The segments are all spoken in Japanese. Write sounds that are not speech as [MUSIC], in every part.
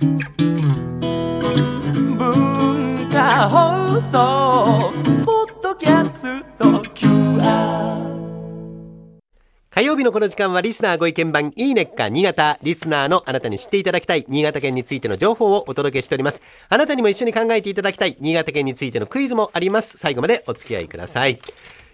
文化放送ポッドキャスト。QR 火曜日のこの時間はリスナーご意見番いいねっか新潟リスナーのあなたに知っていただきたい新潟県についての情報をお届けしております。あなたにも一緒に考えていただきたい新潟県についてのクイズもあります。最後までお付き合いください。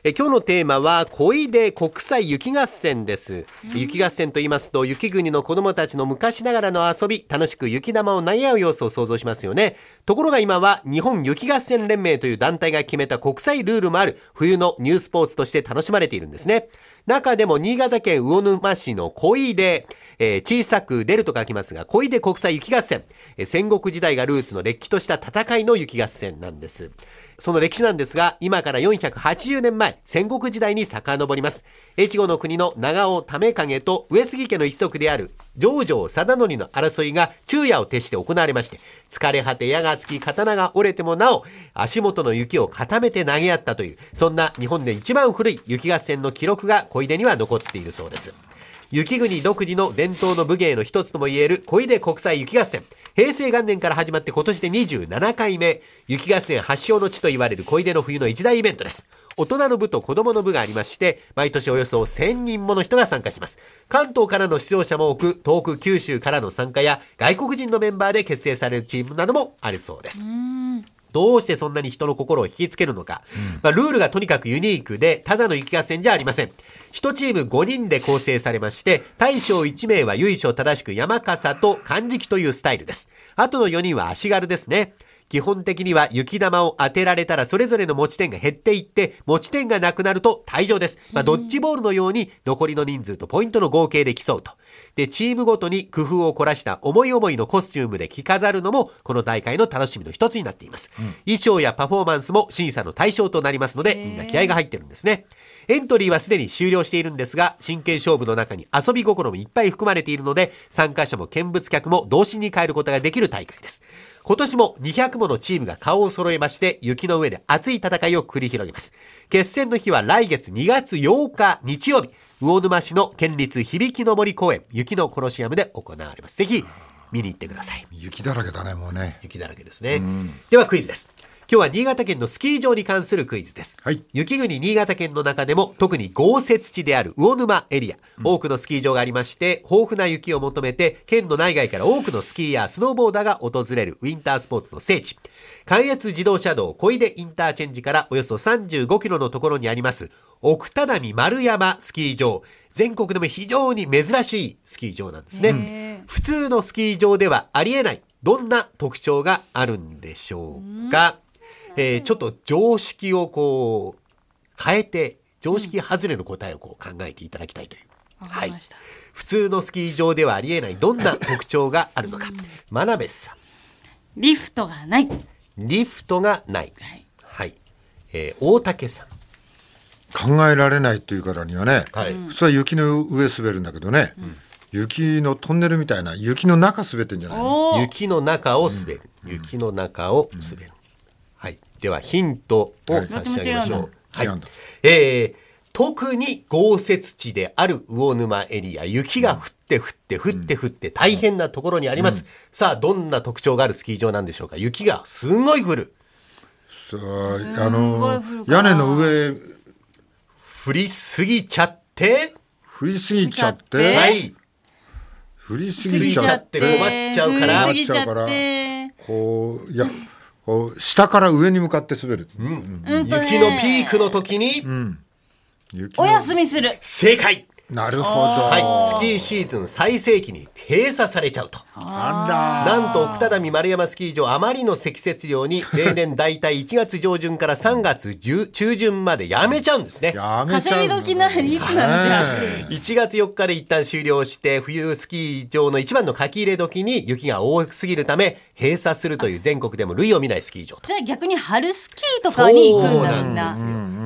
え今日のテーマは小出国際雪合戦です、雪合戦と言いますと雪国の子供たちの昔ながらの遊び楽しく雪玉を投げ合う様子を想像しますよね。ところが今は日本雪合戦連盟という団体が決めた国際ルールもある。冬のニュースポーツとして楽しまれているんですね中でも新潟県魚沼市の小出、えー小さく出ると書きますが小出国際雪合戦、えー戦国時代がルーツの歴史とした戦いの雪合戦なんですその歴史なんですが、今から480年前、戦国時代に遡ります。越後の国の長尾為影と上杉家の一族である上条貞則の争いが昼夜を徹して行われまして、疲れ果て矢がつき刀が折れてもなお、足元の雪を固めて投げ合ったという、そんな日本で一番古い雪合戦の記録が小出には残っているそうです。雪国独自の伝統の武芸の一つともいえる小出国際雪合戦。平成元年から始まって今年で27回目。雪合戦発祥の地と言われる小出の冬の一大イベントです。大人の部と子供の部がありまして、毎年およそ1000人もの人が参加します。関東からの出場者も多く、遠く九州からの参加や外国人のメンバーで結成されるチームなどもあるそうです。どうしてそんなに人の心を引きつけるのか。まあ、ルールがとにかくユニークで、ただの雪合戦じゃありません。一チーム5人で構成されまして、大将1名は由緒正しく山笠と漢字というスタイルです。あとの4人は足軽ですね。基本的には雪玉を当てられたらそれぞれの持ち点が減っていって、持ち点がなくなると退場です。まあ、ドッジボールのように残りの人数とポイントの合計で競うと。で、チームごとに工夫を凝らした思い思いのコスチュームで着飾るのも、この大会の楽しみの一つになっています。衣装やパフォーマンスも審査の対象となりますので、みんな気合が入ってるんですね。エントリーはすでに終了しているんですが、真剣勝負の中に遊び心もいっぱい含まれているので、参加者も見物客も同心に変えることができる大会です。今年も200ものチームが顔を揃えまして、雪の上で熱い戦いを繰り広げます。決戦の日は来月2月8日日曜日、魚沼市の県立響の森公園、雪のコロシアムで行われます。ぜひ、見に行ってください。雪だらけだねもうね雪だらけですね。ではクイズです。今日は新潟県のスキー場に関するクイズです。はい雪国新潟県の中でも特に豪雪地である魚沼エリア、多くのスキー場がありまして、豊富な雪を求めて、県の内外から多くのスキーヤー、スノーボーダーが訪れるウィンタースポーツの聖地。関越自動車道小出インターチェンジからおよそ35キロのところにあります、奥只見丸山スキー場。全国でも非常に珍しいスキー場なんですね。普通のスキー場ではありえない、どんな特徴があるんでしょうか。えーちょっと常識をこう変えて常識外れの答えをこう考えていただきたいという、はい。普通のスキー場ではありえないどんな特徴があるのか。真鍋さん。リフトがない。リフトがない。はい、えー大竹さん。考えられないというからにはね、はい。普通は雪の上滑るんだけどね、雪のトンネルみたいな雪の中滑ってんじゃないの？雪の中を滑る、雪の中を滑る、はい。ではヒントを差し上げましょう、はい。違うんだ。えー特に豪雪地である魚沼エリア雪が降って降って降って降って大変なところにあります、さあどんな特徴があるスキー場なんでしょうか？雪がすんごい降る。さああのすごい降るか。な屋根の上降りすぎちゃって。降りすぎちゃって。てはい。降りすぎぎちゃって困っちゃうから。降りすぎちゃって。こういやこう下から上に向かって滑る、うん。とね雪のピークの時に、雪のお休みする。正解なるほど、はいスキーシーズン最盛期に閉鎖されちゃうとなんと奥只見丸山スキー場あまりの積雪量に [LAUGHS] 例年大体1月上旬から3月中中旬までやめちゃうんですね。やめちゃう稼ぎ時ないいつなのじゃあ。1月4日で一旦終了して冬スキー場の一番の書き入れ時に雪が多すぎるため閉鎖するという全国でも類を見ないスキー場と。じゃあ逆に春スキーとかに行くんだみんな。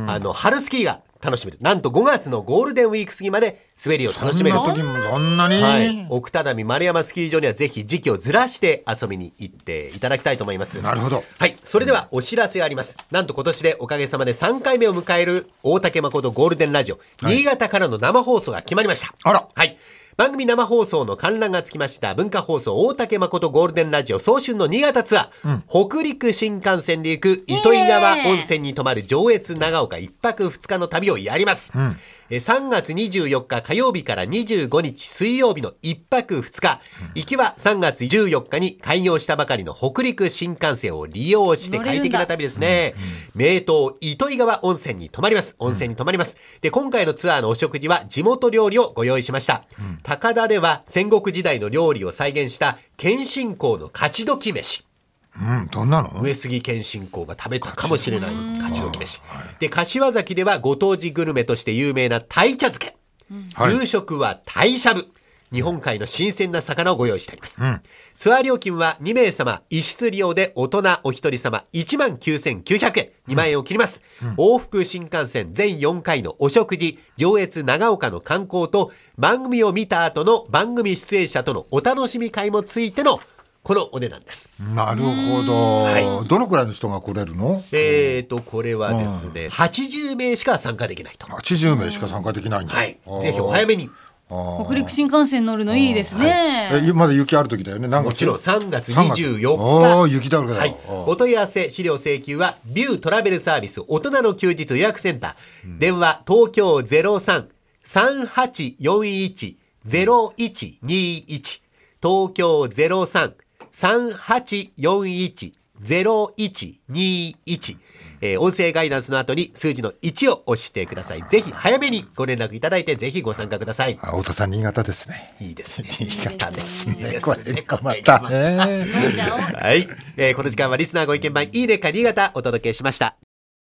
あの春スキーが楽しめる。なんと5月のゴールデンウィーク過ぎまで滑りを楽しめるとそんな時もそんなに、はい、奥只見丸山スキー場にはぜひ時期をずらして遊びに行っていただきたいと思います。なるほどはい、それではお知らせがあります。なんと今年でおかげさまで3回目を迎える大竹誠ゴールデンラジオ、新潟からの生放送が決まりました。あらはい。番組生放送の観覧がつきました。文化放送大竹誠ゴールデンラジオ。早春の新潟ツアー、北陸新幹線で行く糸魚川温泉に泊まる上越長岡一泊二日の旅をやります。えー3月24日火曜日から25日水曜日の一泊二日、行きは3月14日に開業したばかりの北陸新幹線を利用して快適な旅ですね。名湯糸魚川温泉に泊まります。温泉に泊まります。で、今回のツアーのお食事は地元料理をご用意しました。高田では戦国時代の料理を再現した謙信公の勝ち時飯。うん、どんなの？上杉謙信公が食べたかもしれない勝ち時飯。で、柏崎ではご当地グルメとして有名な鯛茶漬け。はい夕食は鯛しゃぶ。日本海の新鮮な魚をご用意してあります。ツアー料金は2名様、一室利用で大人お一人様19,900円、2万円を切ります。往復新幹線全4回のお食事、上越長岡の観光と番組を見た後の番組出演者とのお楽しみ会もついてのこのお値段です。なるほど、はどのくらいの人が来れるの？えーと、これはですね、80名しか参加できないと。?80 名しか参加できないんだ。はい。ぜひお早めに。北陸新幹線乗るのいいですね。えまだ雪ある時だよね。なんかもちろん3月3月24ああ、日。雪だらけだ。はいお問い合わせ、資料請求は、ビュートラベルサービス大人の休日予約センター。電話、東京03-3841-0121。東京03-3841-0121。えー音声ガイダンスの後に数字の1を押してください。ぜひ早めにご連絡いただいて、ぜひご参加ください。あ太田さん、新潟ですね。いいですね。新潟ですね。いいですこねれ困ったはい、えーこの時間はリスナーご意見番いいねか新潟お届けしました。